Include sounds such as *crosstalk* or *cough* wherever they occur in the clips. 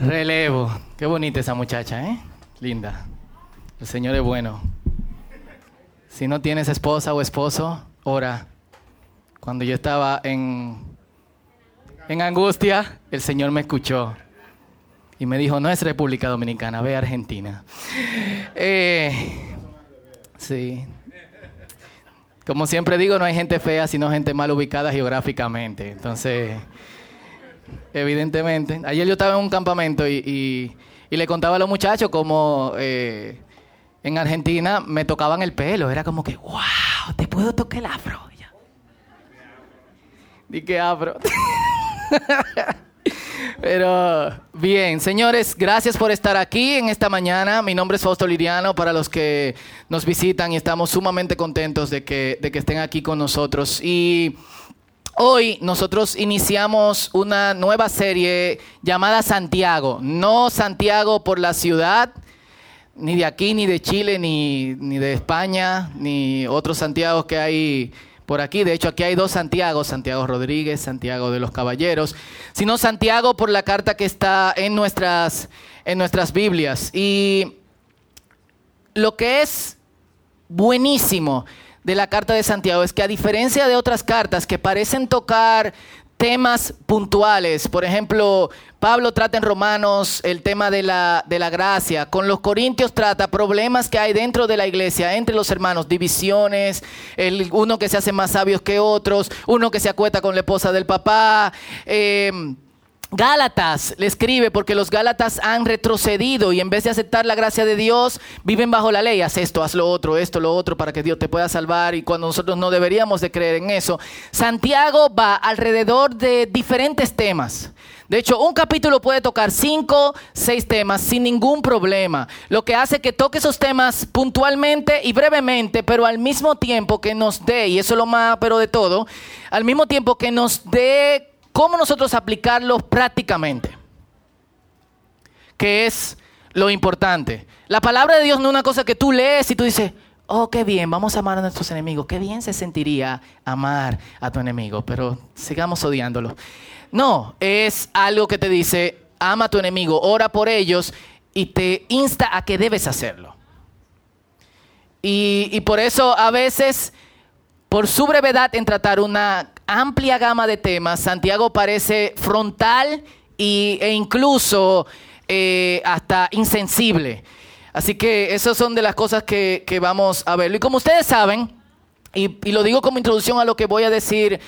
Relevo. Qué bonita esa muchacha, ¿eh? Linda. El Señor es bueno. Si no tienes esposa o esposo, ora. Cuando yo estaba en, en angustia, el Señor me escuchó. Y me dijo, no es República Dominicana, ve a Argentina. Eh, sí. Como siempre digo, no hay gente fea, sino gente mal ubicada geográficamente. Entonces, evidentemente. Ayer yo estaba en un campamento y, le contaba a los muchachos cómo eh, en Argentina me tocaban el pelo. Era como que, wow, te puedo tocar el afro. Di que afro. *laughs* Pero bien, señores, gracias por estar aquí en esta mañana. Mi nombre es Fausto Liriano para los que nos visitan y estamos sumamente contentos de que, de que estén aquí con nosotros. Y Hoy nosotros iniciamos una nueva serie llamada Santiago. No Santiago por la ciudad, ni de aquí, ni de Chile, ni, ni de España, ni otros Santiagos que hay por aquí. De hecho, aquí hay dos Santiago, Santiago Rodríguez, Santiago de los Caballeros, sino Santiago por la carta que está en nuestras, en nuestras Biblias. Y lo que es buenísimo de la carta de Santiago es que a diferencia de otras cartas que parecen tocar temas puntuales, por ejemplo, Pablo trata en Romanos el tema de la, de la gracia, con los Corintios trata problemas que hay dentro de la iglesia, entre los hermanos, divisiones, el, uno que se hace más sabios que otros, uno que se acuesta con la esposa del papá. Eh, Gálatas le escribe porque los Gálatas han retrocedido y en vez de aceptar la gracia de Dios, viven bajo la ley. Haz esto, haz lo otro, esto, lo otro, para que Dios te pueda salvar. Y cuando nosotros no deberíamos de creer en eso, Santiago va alrededor de diferentes temas. De hecho, un capítulo puede tocar cinco, seis temas sin ningún problema. Lo que hace que toque esos temas puntualmente y brevemente, pero al mismo tiempo que nos dé, y eso es lo más, pero de todo, al mismo tiempo que nos dé ¿Cómo nosotros aplicarlo prácticamente? Que es lo importante. La palabra de Dios no es una cosa que tú lees y tú dices, oh, qué bien, vamos a amar a nuestros enemigos. Qué bien se sentiría amar a tu enemigo, pero sigamos odiándolo. No, es algo que te dice, ama a tu enemigo, ora por ellos y te insta a que debes hacerlo. Y, y por eso a veces, por su brevedad en tratar una amplia gama de temas. Santiago parece frontal e incluso eh, hasta insensible. Así que esas son de las cosas que, vamos a ver. Y como ustedes saben, y, y lo digo como introducción a lo que voy a decir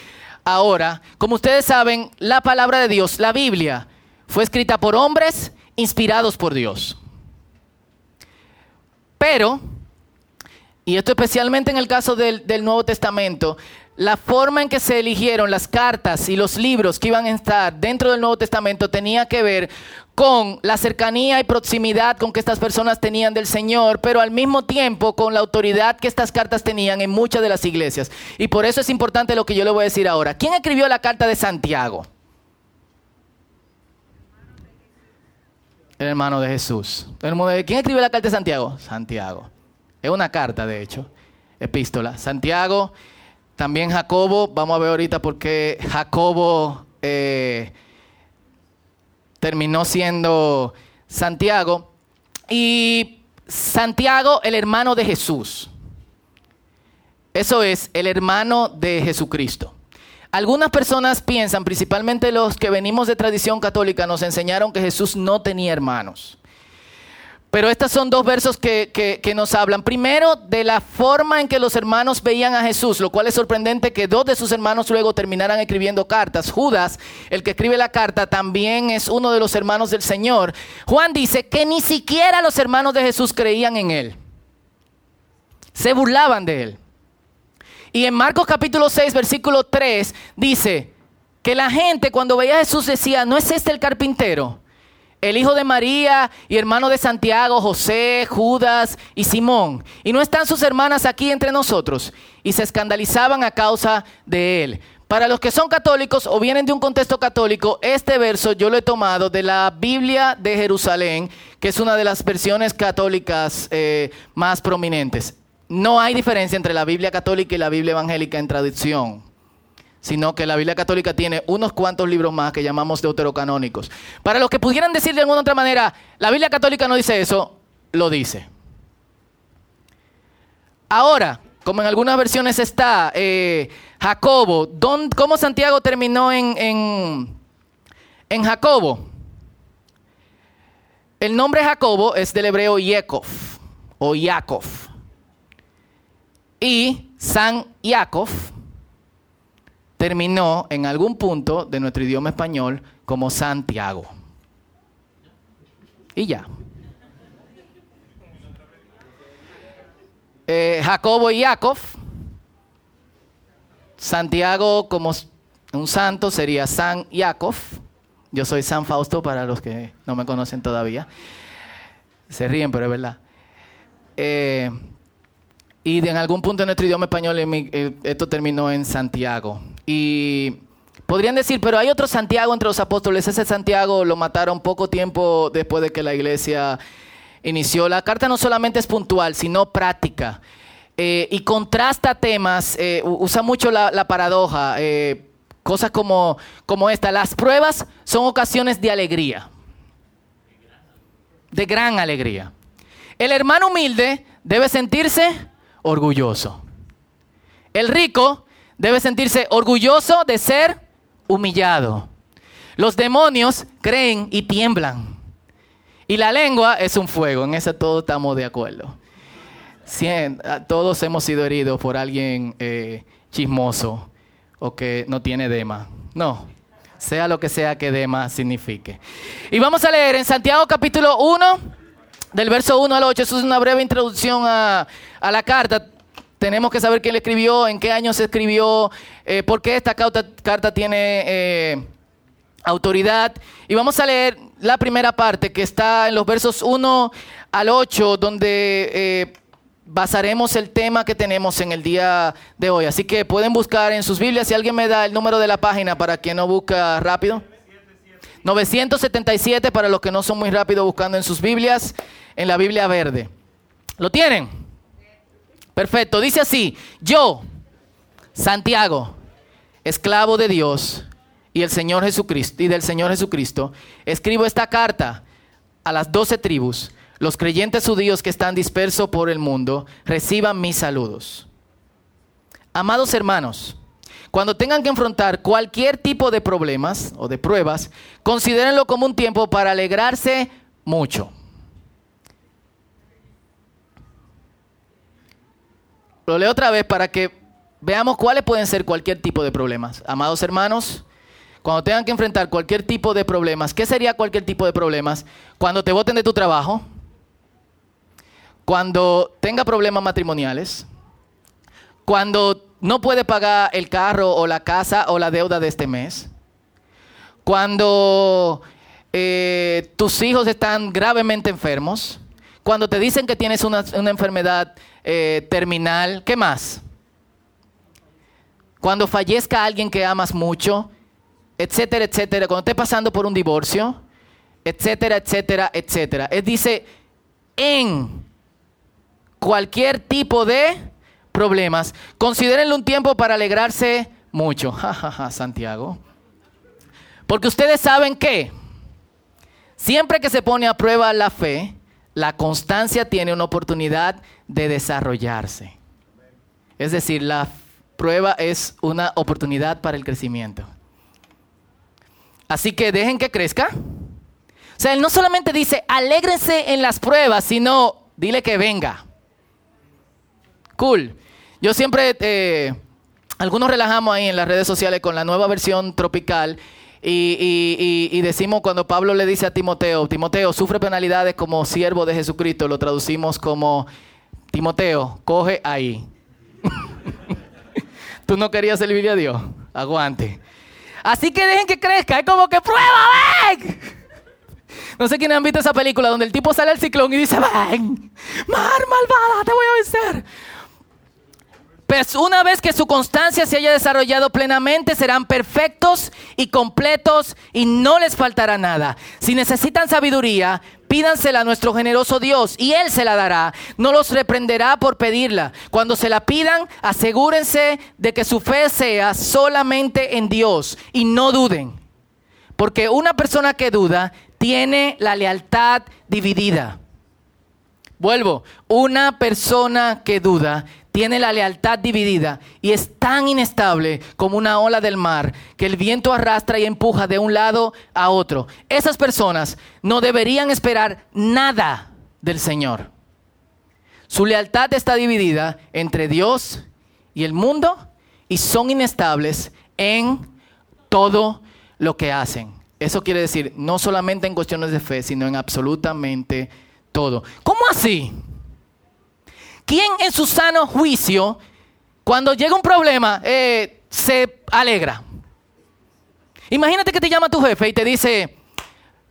ahora, como ustedes saben, la palabra de Dios, la Biblia, fue escrita por hombres inspirados por Dios. Pero, y esto especialmente en el caso del Nuevo Testamento, la forma en que se eligieron las cartas y los libros que iban a estar dentro del Nuevo Testamento tenía que ver con la cercanía y proximidad con que estas personas tenían del Señor, pero al mismo tiempo con la autoridad que estas cartas tenían en muchas de las iglesias. Y por eso es importante lo que yo le voy a decir ahora. ¿Quién escribió la carta de Santiago? El hermano de Jesús. ¿Quién escribió la carta de Santiago? Santiago. Es una carta, de hecho, epístola. Santiago también Jacobo, vamos a ver ahorita por qué Jacobo eh, terminó siendo Santiago. Y Santiago, el hermano de Jesús. Eso es, el hermano de Jesucristo. Algunas personas piensan, principalmente los que venimos de tradición católica, nos enseñaron que Jesús no tenía hermanos. Pero estos son dos versos que, nos hablan. Primero, de la forma en que los hermanos veían a Jesús, lo cual es sorprendente que dos de sus hermanos luego terminaran escribiendo cartas. Judas, el que escribe la carta, también es uno de los hermanos del Señor. Juan dice que ni siquiera los hermanos de Jesús creían en él. Se burlaban de él. Y en Marcos capítulo 6, versículo 3, dice que la gente cuando veía a Jesús decía, ¿no es este el carpintero? El hijo de María y hermano de Santiago, José, Judas y Simón. Y no están sus hermanas aquí entre nosotros. Y se escandalizaban a causa de él. Para los que son católicos o vienen de un contexto católico, este verso yo lo he tomado de la Biblia de Jerusalén, que es una de las versiones católicas eh, más prominentes. No hay diferencia entre la Biblia católica y la Biblia evangélica en traducción. Sino que la Biblia católica tiene unos cuantos libros más que llamamos deuterocanónicos. Para los que pudieran decir de alguna otra manera, la Biblia católica no dice eso, lo dice. Ahora, como en algunas versiones está, eh, Jacobo, ¿cómo Santiago terminó en, en, Jacobo? El nombre Jacobo es del hebreo Yekov o Yaakov. Y San Yaakov terminó en algún punto de nuestro idioma español como Santiago. Y ya. Eh, Jacobo y Jacob. Santiago como un santo sería San Jacob. Yo soy San Fausto para los que no me conocen todavía. Se ríen, pero es verdad. Eh, y en algún punto en nuestro idioma español eh, esto terminó en Santiago. Y podrían decir, pero hay otro Santiago entre los apóstoles. Ese Santiago lo mataron poco tiempo después de que la iglesia inició. La carta no solamente es puntual, sino práctica. Eh, y contrasta temas, eh, usa mucho la, paradoja, eh, cosas como, como esta. Las pruebas son ocasiones de alegría, de gran alegría. El hermano humilde debe sentirse orgulloso. El rico debe sentirse orgulloso de ser humillado. Los demonios creen y tiemblan. Y la lengua es un fuego, en eso todos estamos de acuerdo. todos hemos sido heridos por alguien eh, chismoso o que no tiene dema. No, sea lo que sea que dema signifique. Y vamos a leer en Santiago capítulo 1, del verso 1 al 8. Eso es una breve introducción a, a la carta. Tenemos que saber quién le escribió, en qué año se escribió, eh, por qué esta carta, tiene eh, autoridad. Y vamos a leer la primera parte que está en los versos 1 al 8, donde eh, basaremos el tema que tenemos en el día de hoy. Así que pueden buscar en sus Biblias, si alguien me da el número de la página para quien no busca rápido. 977 para los que no son muy rápidos buscando en sus Biblias, en la Biblia verde. ¿Lo tienen? Perfecto, dice así, yo, Santiago, esclavo de Dios y el Señor Jesucristo y del Señor Jesucristo, escribo esta carta a las doce tribus, los creyentes judíos que están dispersos por el mundo, reciban mis saludos. Amados hermanos, cuando tengan que enfrentar cualquier tipo de problemas o de pruebas, considérenlo como un tiempo para alegrarse mucho Lo leo otra vez para que veamos cuáles pueden ser cualquier tipo de problemas. Amados hermanos, cuando tengan que enfrentar cualquier tipo de problemas, ¿qué sería cualquier tipo de problemas? Cuando te voten de tu trabajo, cuando tenga problemas matrimoniales, cuando no puede pagar el carro o la casa o la deuda de este mes, cuando eh, tus hijos están gravemente enfermos, cuando te dicen que tienes una, enfermedad eh, terminal, ¿qué más? Cuando fallezca alguien que amas mucho, etcétera, etcétera. Cuando estés pasando por un divorcio, etcétera, etcétera, etcétera. Él dice, en cualquier tipo de problemas, considérenlo un tiempo para alegrarse mucho. *laughs* Jajaja, Santiago. Porque ustedes saben que siempre que se pone a prueba la fe, la constancia tiene una oportunidad de desarrollarse. Es decir, la prueba es una oportunidad para el crecimiento. Así que dejen que crezca. O sea, él no solamente dice, alégrense en las pruebas, sino dile que venga. Cool. Yo siempre, eh, algunos relajamos ahí en las redes sociales con la nueva versión tropical y, decimos cuando Pablo le dice a Timoteo, Timoteo, sufre penalidades como siervo de Jesucristo, lo traducimos como, Timoteo, coge ahí. *laughs* Tú no querías servir a Dios, aguante. Así que dejen que crezca, es como que prueba, ven. No sé quiénes han visto esa película donde el tipo sale al ciclón y dice, ven, mar malvada, te voy a vencer. Pues una vez que su constancia se haya desarrollado plenamente, serán perfectos y completos y no les faltará nada. Si necesitan sabiduría, pídansela a nuestro generoso Dios y Él se la dará. No los reprenderá por pedirla. Cuando se la pidan, asegúrense de que su fe sea solamente en Dios y no duden. Porque una persona que duda tiene la lealtad dividida. Vuelvo, una persona que duda tiene la lealtad dividida y es tan inestable como una ola del mar que el viento arrastra y empuja de un lado a otro. Esas personas no deberían esperar nada del Señor. Su lealtad está dividida entre Dios y el mundo y son inestables en todo lo que hacen. Eso quiere decir no solamente en cuestiones de fe, sino en absolutamente todo. ¿Cómo así? ¿Quién en su sano juicio, cuando llega un problema, eh, se alegra? Imagínate que te llama tu jefe y te dice,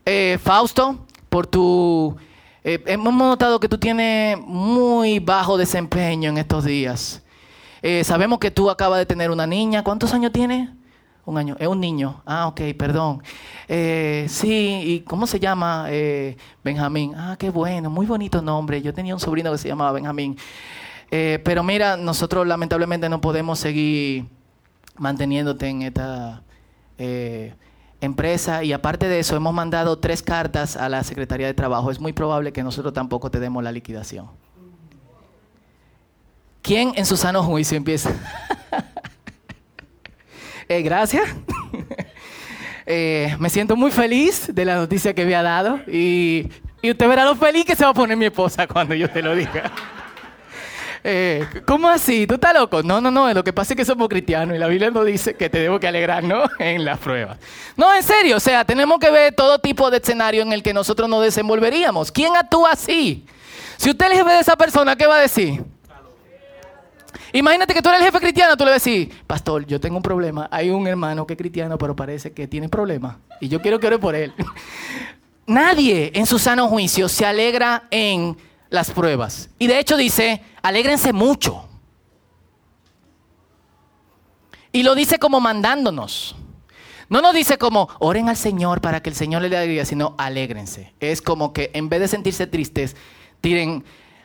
eh, Fausto, por tu... Eh, hemos notado que tú tienes muy bajo desempeño en estos días. sabemos que tú acabas de tener una niña. ¿Cuántos años tienes? Un año. Es un niño. Ah, ok, perdón. Eh, sí, ¿y cómo se llama? Eh, Benjamín. Ah, qué bueno, muy bonito nombre. Yo tenía un sobrino que se llamaba Benjamín. Eh, pero mira, nosotros lamentablemente no podemos seguir manteniéndote en esta empresa y aparte de eso hemos mandado tres cartas a la Secretaría de Trabajo. Es muy probable que nosotros tampoco te demos la liquidación. ¿Quién en su sano juicio empieza? *laughs* Eh, gracias. *laughs* Eh, me siento muy feliz de la noticia que me ha dado y, usted verá lo feliz que se va a poner mi esposa cuando yo te lo diga. *laughs* Eh, ¿Cómo así? ¿Tú estás loco? No, no, no. Lo que pasa es que somos cristianos y la Biblia nos dice que te debo que alegrar, ¿no? *laughs* En las pruebas. No, en serio. O sea, tenemos que ver todo tipo de escenario en el que nosotros nos desenvolveríamos. ¿Quién actúa así? Si usted le ve a esa persona, ¿qué va a decir? Imagínate que tú eres el jefe cristiano, tú le decís, pastor, yo tengo un problema. Hay un hermano que es cristiano, pero parece que tiene problemas. Y yo quiero que ore por él. *laughs* Nadie en su sano juicio se alegra en las pruebas. Y de hecho dice, alégrense mucho. Y lo dice como mandándonos. No nos dice como, oren al Señor para que el Señor le dé alegría, sino alégrense. Es como que en vez de sentirse tristes, tiren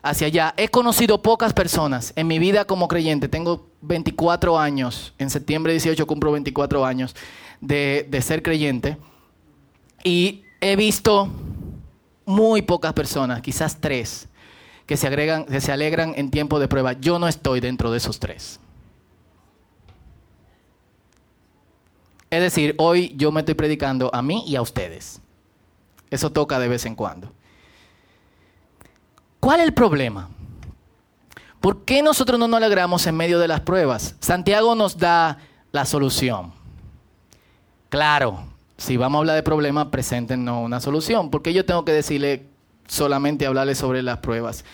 hacia allá. He conocido pocas personas en mi vida como creyente. Tengo 24 años, en septiembre 18 cumplo 24 años de, ser creyente. Y he visto muy pocas personas, quizás tres, que se, agregan, que se alegran en tiempo de prueba. Yo no estoy dentro de esos tres. Es decir, hoy yo me estoy predicando a mí y a ustedes. Eso toca de vez en cuando. ¿Cuál es el problema? ¿Por qué nosotros no nos alegramos en medio de las pruebas? Santiago nos da la solución. Claro, si vamos a hablar de problemas, preséntenos una solución. ¿Por qué yo tengo que decirle solamente hablarle sobre las pruebas?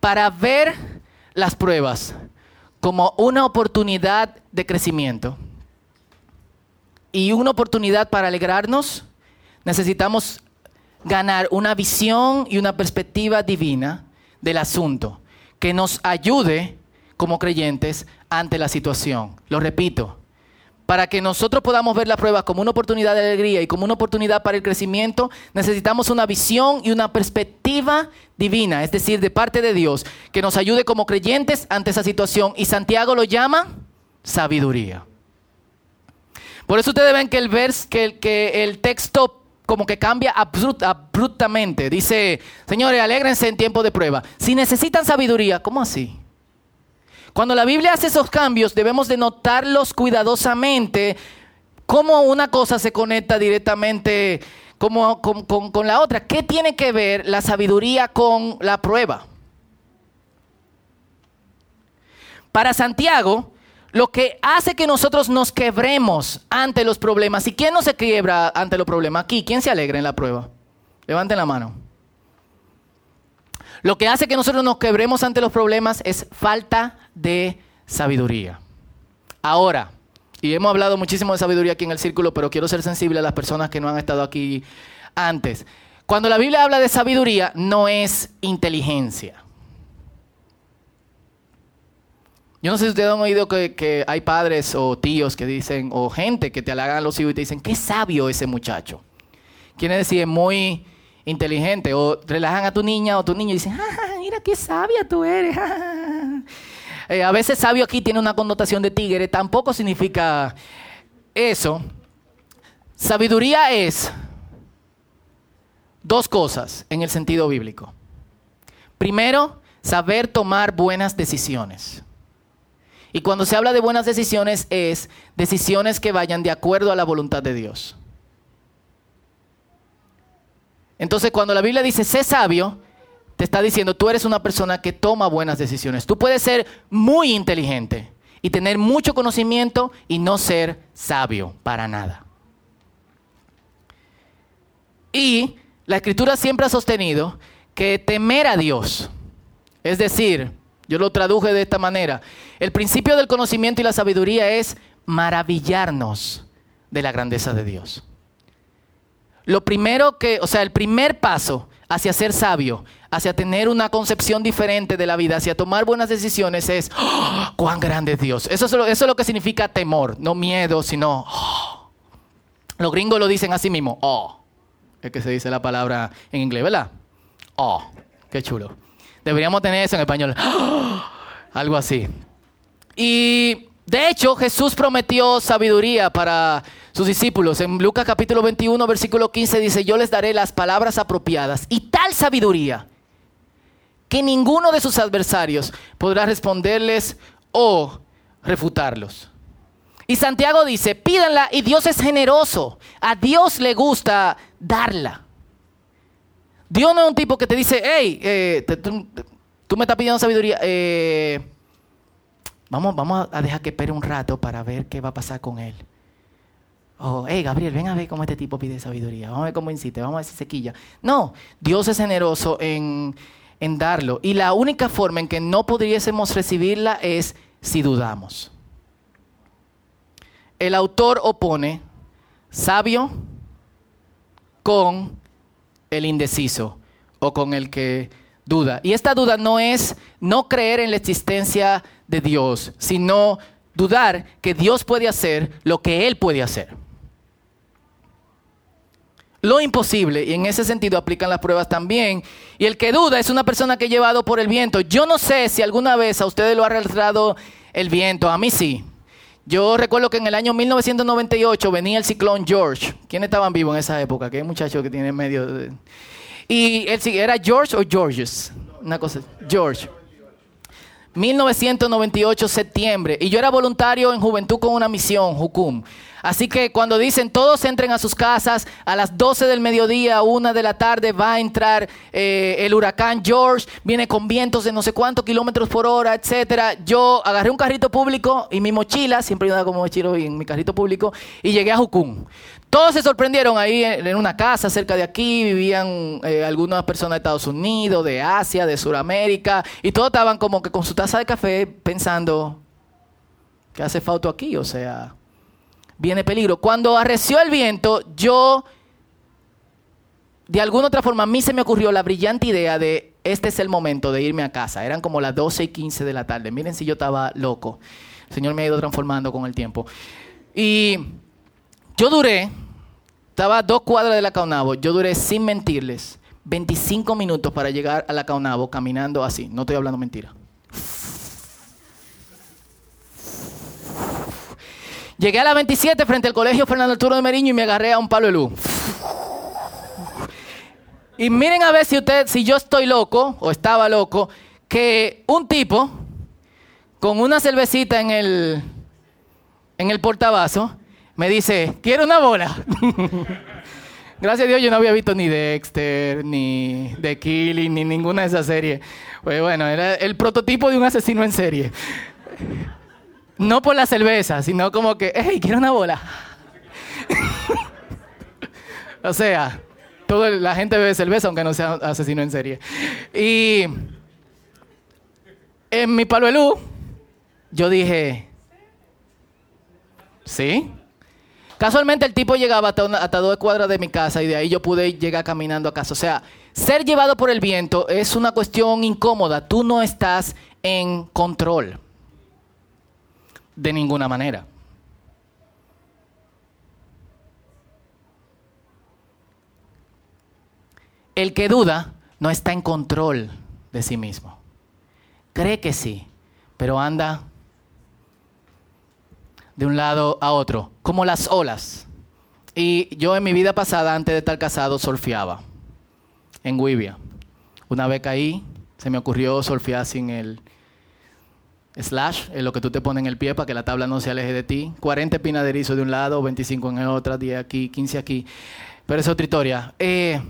Para ver las pruebas como una oportunidad de crecimiento y una oportunidad para alegrarnos, necesitamos ganar una visión y una perspectiva divina del asunto que nos ayude como creyentes ante la situación. Lo repito, para que nosotros podamos ver la prueba como una oportunidad de alegría y como una oportunidad para el crecimiento, necesitamos una visión y una perspectiva divina, es decir, de parte de Dios, que nos ayude como creyentes ante esa situación. Y Santiago lo llama sabiduría. Por eso ustedes ven que el, vers, que, que el texto como que cambia abruptamente. Dice, señores, alégrense en tiempo de prueba. Si necesitan sabiduría, ¿cómo así? Cuando la Biblia hace esos cambios, debemos de notarlos cuidadosamente, cómo una cosa se conecta directamente con la otra. ¿Qué tiene que ver la sabiduría con la prueba? Para Santiago, lo que hace que nosotros nos quebremos ante los problemas. ¿Y quién no se quiebra ante los problemas? Aquí, ¿quién se alegra en la prueba? Levanten la mano. Lo que hace que nosotros nos quebremos ante los problemas es falta de sabiduría. Ahora, y hemos hablado muchísimo de sabiduría aquí en el círculo, pero quiero ser sensible a las personas que no han estado aquí antes. Cuando la Biblia habla de sabiduría, no es inteligencia. Yo no sé si ustedes han oído que, hay padres o tíos que dicen, o gente que te halagan a los hijos y te dicen, qué sabio ese muchacho. Quiere decir, muy inteligente. O relajan a tu niña o tu niño y dicen, ah, mira qué sabia tú eres. Eh, a veces sabio aquí tiene una connotación de tigre, tampoco significa eso. Sabiduría es dos cosas en el sentido bíblico. Primero, saber tomar buenas decisiones. Y cuando se habla de buenas decisiones es decisiones que vayan de acuerdo a la voluntad de Dios. Entonces cuando la Biblia dice sé sabio, te está diciendo tú eres una persona que toma buenas decisiones. Tú puedes ser muy inteligente y tener mucho conocimiento y no ser sabio para nada. Y la escritura siempre ha sostenido que temer a Dios, es decir, yo lo traduje de esta manera, el principio del conocimiento y la sabiduría es maravillarnos de la grandeza de Dios. Lo primero que, o sea, el primer paso hacia ser sabio, hacia tener una concepción diferente de la vida, hacia tomar buenas decisiones es, ¡oh! cuán grande es Dios. Eso es, lo, eso es lo que significa temor, no miedo, sino, ¡oh! los gringos lo dicen así mismo, oh. Es que se dice la palabra en inglés, ¿verdad? Oh, qué chulo. Deberíamos tener eso en español. *gasps* Algo así. Y de hecho, Jesús prometió sabiduría para sus discípulos. En Lucas capítulo 21, versículo 15 dice, yo les daré las palabras apropiadas y tal sabiduría que ninguno de sus adversarios podrá responderles o refutarlos. Y Santiago dice, pídanla y Dios es generoso. A Dios le gusta darla. Dios no es un tipo que te dice, hey, eh, tú, me estás pidiendo sabiduría. Eh, Vamos, vamos a dejar que espere un rato para ver qué va a pasar con él. Oh, hey Gabriel, ven a ver cómo este tipo pide sabiduría. Vamos a ver cómo insiste, vamos a ver si se quilla. No, Dios es generoso en, en darlo. Y la única forma en que no pudiésemos recibirla es si dudamos. El autor opone sabio con el indeciso o con el que duda. Y esta duda no es no creer en la existencia de Dios, sino dudar que Dios puede hacer lo que Él puede hacer. Lo imposible, y en ese sentido aplican las pruebas también. Y el que duda es una persona que ha llevado por el viento. Yo no sé si alguna vez a ustedes lo ha arrastrado el viento, a mí sí. Yo recuerdo que en el año 1998 venía el ciclón George. ¿Quiénes estaban vivos en esa época? Que hay muchachos que tienen medio... Y él, ¿era George o Georges? Una cosa, George. 1998, septiembre. Y yo era voluntario en Juventud con una misión, Jucum. Así que cuando dicen todos entren a sus casas, a las 12 del mediodía, una de la tarde, va a entrar eh, el huracán George, viene con vientos de no sé cuántos kilómetros por hora, etcétera. Yo agarré un carrito público y mi mochila, siempre iba como mochilo en mi carrito público, y llegué a Jucum. Todos se sorprendieron ahí en una casa cerca de aquí, vivían eh, algunas personas de Estados Unidos, de Asia, de Sudamérica, y todos estaban como que con su taza de café pensando, ¿qué hace falta aquí? O sea, viene peligro. Cuando arreció el viento, yo, de alguna otra forma, a mí se me ocurrió la brillante idea de, este es el momento de irme a casa. Eran como las 12 y 15 de la tarde. Miren si yo estaba loco. El Señor me ha ido transformando con el tiempo. Y yo duré, estaba a dos cuadras de la Caunabo, yo duré sin mentirles 25 minutos para llegar a la Caunabo caminando así, no estoy hablando mentira. Llegué a la 27 frente al colegio Fernando Arturo de Meriño y me agarré a un palo de luz. Y miren a ver si usted, si yo estoy loco o estaba loco, que un tipo con una cervecita en el en el portabazo me dice, quiero una bola. *laughs* Gracias a Dios yo no había visto ni Dexter, ni The Killing, ni ninguna de esas series. Pues bueno, era el prototipo de un asesino en serie. No por la cerveza, sino como que, hey, quiero una bola. *laughs* o sea, toda la gente bebe cerveza aunque no sea asesino en serie. Y en mi luz, yo dije, ¿sí? Casualmente el tipo llegaba hasta, dos cuadras de mi casa y de ahí yo pude llegar caminando a casa. O sea, ser llevado por el viento es una cuestión incómoda. Tú no estás en control. De ninguna manera. El que duda no está en control de sí mismo. Cree que sí, pero anda de un lado a otro, como las olas. Y yo en mi vida pasada, antes de estar casado, surfeaba en Guivia. Una vez caí, se me ocurrió surfear sin el slash, es lo que tú te pones en el pie para que la tabla no se aleje de ti. 40 espinaderizos de un lado, 25 en el otro, 10 aquí, 15 aquí. Pero es otra historia. Eh,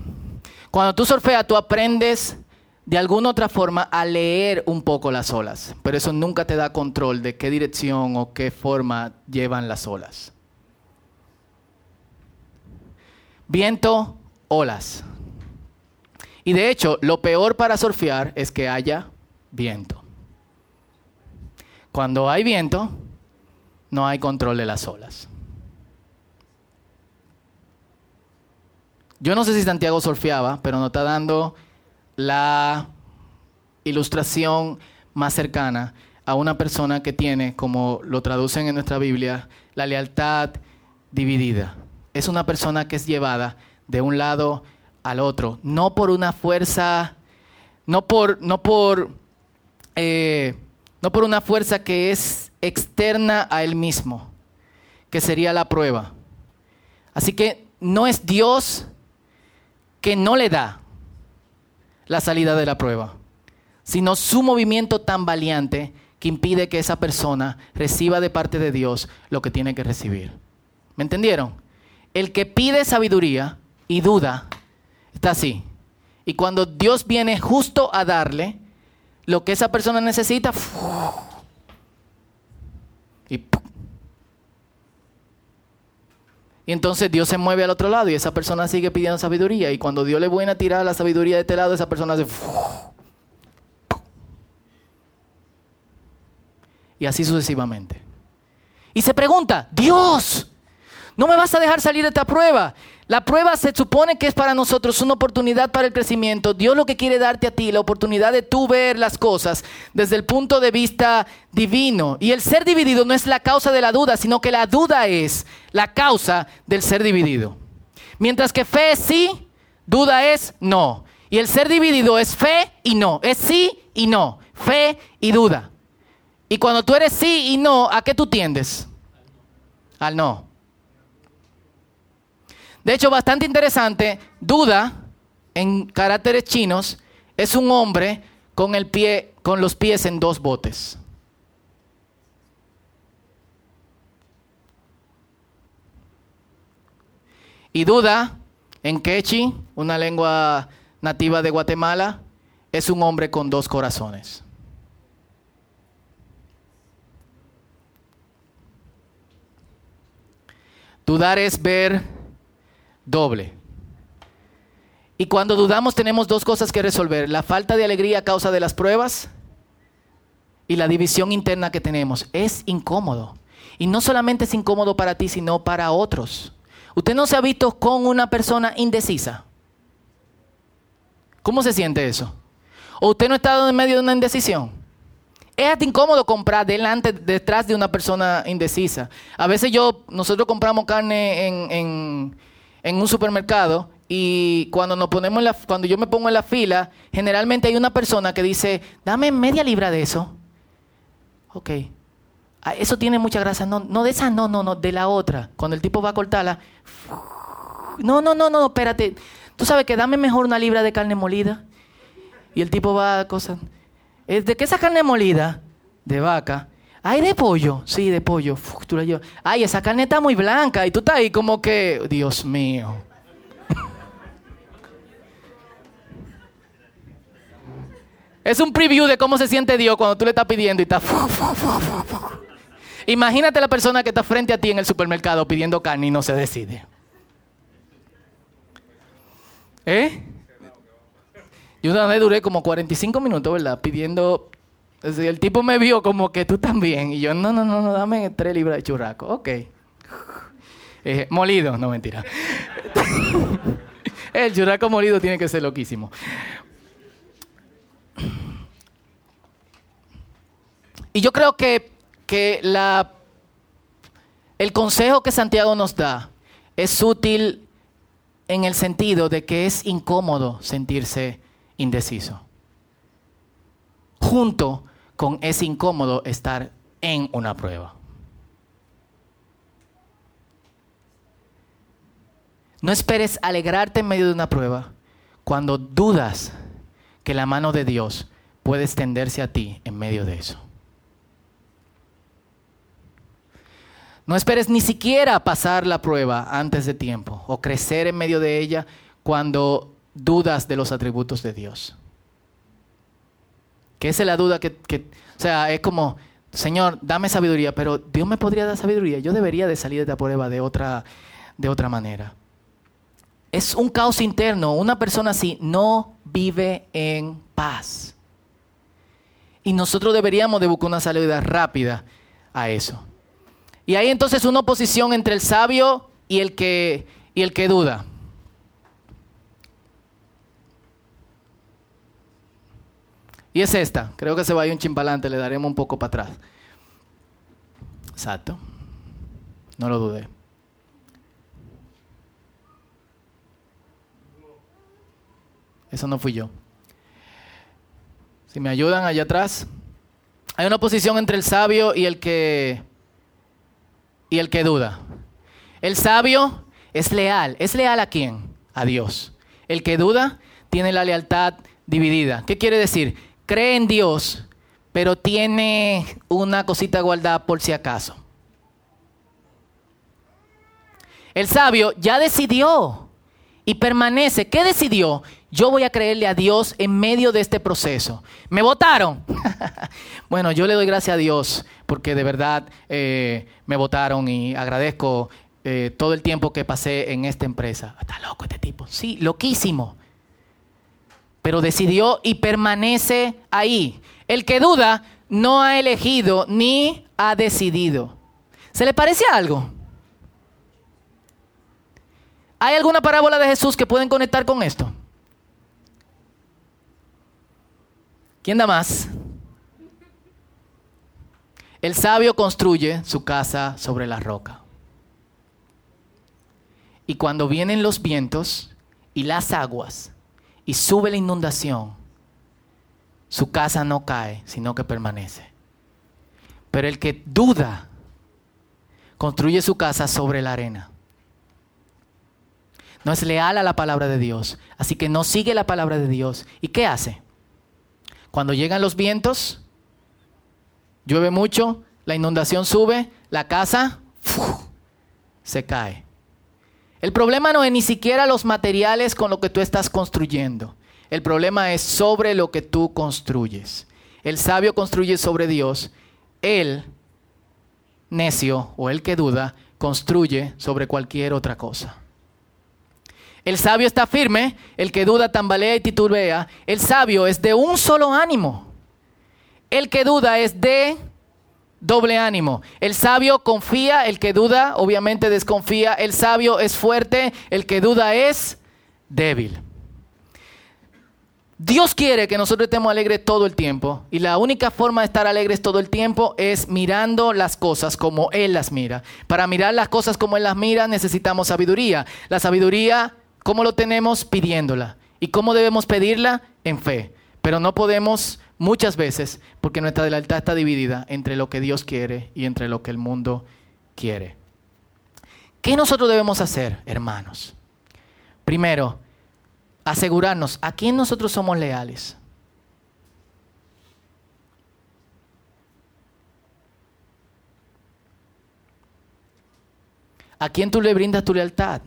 cuando tú surfeas, tú aprendes de alguna otra forma a leer un poco las olas, pero eso nunca te da control de qué dirección o qué forma llevan las olas. Viento, olas. Y de hecho, lo peor para surfear es que haya viento. Cuando hay viento, no hay control de las olas. Yo no sé si Santiago surfeaba, pero nos está dando la ilustración más cercana a una persona que tiene, como lo traducen en nuestra Biblia, la lealtad dividida. Es una persona que es llevada de un lado al otro, no por una fuerza, no por, no por, eh, no por una fuerza que es externa a él mismo, que sería la prueba. Así que no es Dios que no le da la salida de la prueba, sino su movimiento tan valiente que impide que esa persona reciba de parte de Dios lo que tiene que recibir. ¿Me entendieron? El que pide sabiduría y duda está así. Y cuando Dios viene justo a darle lo que esa persona necesita, y, entonces Dios se mueve al otro lado y esa persona sigue pidiendo sabiduría. Y cuando Dios le viene a tirar la sabiduría de este lado, esa persona hace... Y así sucesivamente. Y se pregunta, Dios, no me vas a dejar salir de esta prueba. La prueba se supone que es para nosotros una oportunidad para el crecimiento. Dios lo que quiere darte a ti, la oportunidad de tú ver las cosas desde el punto de vista divino. Y el ser dividido no es la causa de la duda, sino que la duda es la causa del ser dividido. Mientras que fe es sí, duda es no. Y el ser dividido es fe y no. Es sí y no. Fe y duda. Y cuando tú eres sí y no, ¿a qué tú tiendes? Al no. De hecho, bastante interesante, duda en caracteres chinos es un hombre con el pie con los pies en dos botes. Y duda en quechí, una lengua nativa de Guatemala, es un hombre con dos corazones. Dudar es ver doble. Y cuando dudamos tenemos dos cosas que resolver. La falta de alegría a causa de las pruebas y la división interna que tenemos. Es incómodo. Y no solamente es incómodo para ti, sino para otros. Usted no se ha visto con una persona indecisa. ¿Cómo se siente eso? ¿O usted no estado en medio de una indecisión? Es hasta incómodo comprar delante, detrás de una persona indecisa. A veces yo, nosotros compramos carne en un supermercado y cuando nos ponemos la, cuando yo me pongo en la fila, generalmente hay una persona que dice, dame media libra de eso. Ok. Ah, eso tiene mucha grasa. No, no de esa, no, no, no, de la otra. Cuando el tipo va a cortarla. No, no, no, no, espérate. Tú sabes que dame mejor una libra de carne molida. Y el tipo va a cosas. ¿De qué esa carne molida? De vaca. ¿Hay de pollo? Sí, de pollo. Ay, esa carne está muy blanca. Y tú estás ahí como que, Dios mío. *laughs* es un preview de cómo se siente Dios cuando tú le estás pidiendo y está... Imagínate la persona que está frente a ti en el supermercado pidiendo carne y no se decide. ¿Eh? Yo duré como 45 minutos, ¿verdad? Pidiendo el tipo me vio como que tú también. Y yo, no, no, no, no dame tres libras de churraco. Ok. Eh, molido, no mentira. *laughs* el churraco molido tiene que ser loquísimo. Y yo creo que, que la, el consejo que Santiago nos da es útil en el sentido de que es incómodo sentirse indeciso. Junto con es incómodo estar en una prueba. No esperes alegrarte en medio de una prueba cuando dudas que la mano de Dios puede extenderse a ti en medio de eso. No esperes ni siquiera pasar la prueba antes de tiempo o crecer en medio de ella cuando dudas de los atributos de Dios. Que esa es la duda que, o sea, es como, Señor, dame sabiduría, pero Dios me podría dar sabiduría. Yo debería de salir de esta prueba de otra, de otra manera. Es un caos interno. Una persona así no vive en paz. Y nosotros deberíamos de buscar una salida rápida a eso. Y hay entonces una oposición entre el sabio y el que, y el que duda. Y es esta. Creo que se va a ir un chimpalante, le daremos un poco para atrás. Exacto. No lo dudé. Eso no fui yo. Si me ayudan allá atrás. Hay una oposición entre el sabio y el que y el que duda. El sabio es leal. ¿Es leal a quién? A Dios. El que duda tiene la lealtad dividida. ¿Qué quiere decir? Cree en Dios, pero tiene una cosita guardada por si acaso. El sabio ya decidió y permanece. ¿Qué decidió? Yo voy a creerle a Dios en medio de este proceso. ¿Me votaron? *laughs* bueno, yo le doy gracias a Dios porque de verdad eh, me votaron y agradezco eh, todo el tiempo que pasé en esta empresa. Está loco este tipo. Sí, loquísimo. Pero decidió y permanece ahí. El que duda no ha elegido ni ha decidido. ¿Se le parece algo? ¿Hay alguna parábola de Jesús que pueden conectar con esto? ¿Quién da más? El sabio construye su casa sobre la roca. Y cuando vienen los vientos y las aguas y sube la inundación, su casa no cae, sino que permanece. Pero el que duda construye su casa sobre la arena. No es leal a la palabra de Dios, así que no sigue la palabra de Dios. ¿Y qué hace? Cuando llegan los vientos, llueve mucho, la inundación sube, la casa se cae. El problema no es ni siquiera los materiales con lo que tú estás construyendo. El problema es sobre lo que tú construyes. El sabio construye sobre Dios. El necio o el que duda construye sobre cualquier otra cosa. El sabio está firme, el que duda tambalea y titubea. El sabio es de un solo ánimo. El que duda es de doble ánimo. El sabio confía, el que duda obviamente desconfía. El sabio es fuerte, el que duda es débil. Dios quiere que nosotros estemos alegres todo el tiempo y la única forma de estar alegres todo el tiempo es mirando las cosas como Él las mira. Para mirar las cosas como Él las mira necesitamos sabiduría. La sabiduría ¿Cómo lo tenemos? Pidiéndola. ¿Y cómo debemos pedirla? En fe. Pero no podemos muchas veces porque nuestra lealtad está dividida entre lo que Dios quiere y entre lo que el mundo quiere. ¿Qué nosotros debemos hacer, hermanos? Primero, asegurarnos a quién nosotros somos leales. ¿A quién tú le brindas tu lealtad?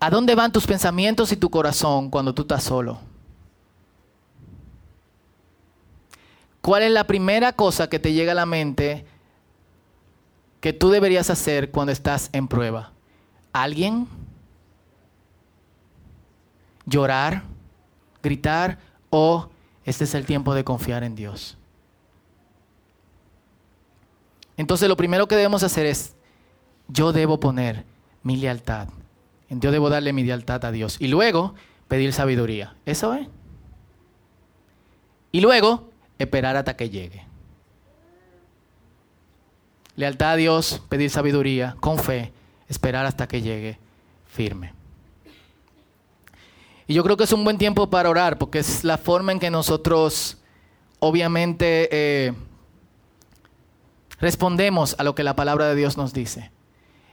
¿A dónde van tus pensamientos y tu corazón cuando tú estás solo? ¿Cuál es la primera cosa que te llega a la mente que tú deberías hacer cuando estás en prueba? ¿Alguien? ¿Llorar? ¿Gritar? ¿O este es el tiempo de confiar en Dios? Entonces lo primero que debemos hacer es, yo debo poner mi lealtad yo debo darle mi lealtad a Dios. Y luego pedir sabiduría. ¿Eso es? Y luego esperar hasta que llegue. Lealtad a Dios, pedir sabiduría, con fe, esperar hasta que llegue firme. Y yo creo que es un buen tiempo para orar, porque es la forma en que nosotros, obviamente, eh, respondemos a lo que la palabra de Dios nos dice.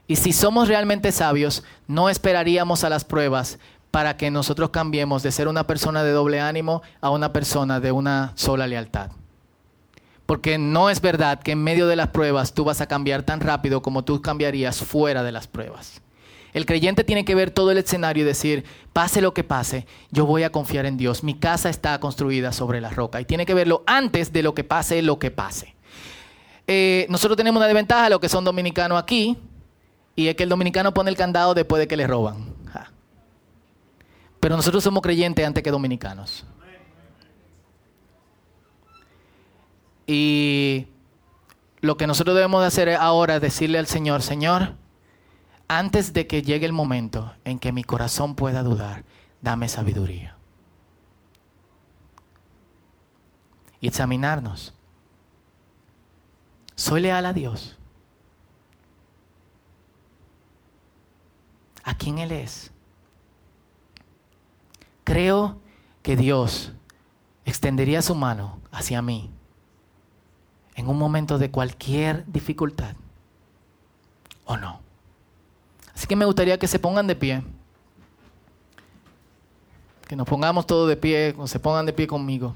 Y si somos realmente sabios, no esperaríamos a las pruebas para que nosotros cambiemos de ser una persona de doble ánimo a una persona de una sola lealtad. Porque no es verdad que en medio de las pruebas tú vas a cambiar tan rápido como tú cambiarías fuera de las pruebas. El creyente tiene que ver todo el escenario y decir, pase lo que pase, yo voy a confiar en Dios. Mi casa está construida sobre la roca. Y tiene que verlo antes de lo que pase, lo que pase. Eh, nosotros tenemos una desventaja, lo que son dominicanos aquí, y es que el dominicano pone el candado después de que le roban. Pero nosotros somos creyentes antes que dominicanos. Y lo que nosotros debemos de hacer ahora es decirle al Señor, Señor, antes de que llegue el momento en que mi corazón pueda dudar, dame sabiduría. Y examinarnos. ¿Soy leal a Dios? ¿A quién Él es? Creo que Dios extendería su mano hacia mí en un momento de cualquier dificultad o no. Así que me gustaría que se pongan de pie. Que nos pongamos todos de pie, o se pongan de pie conmigo.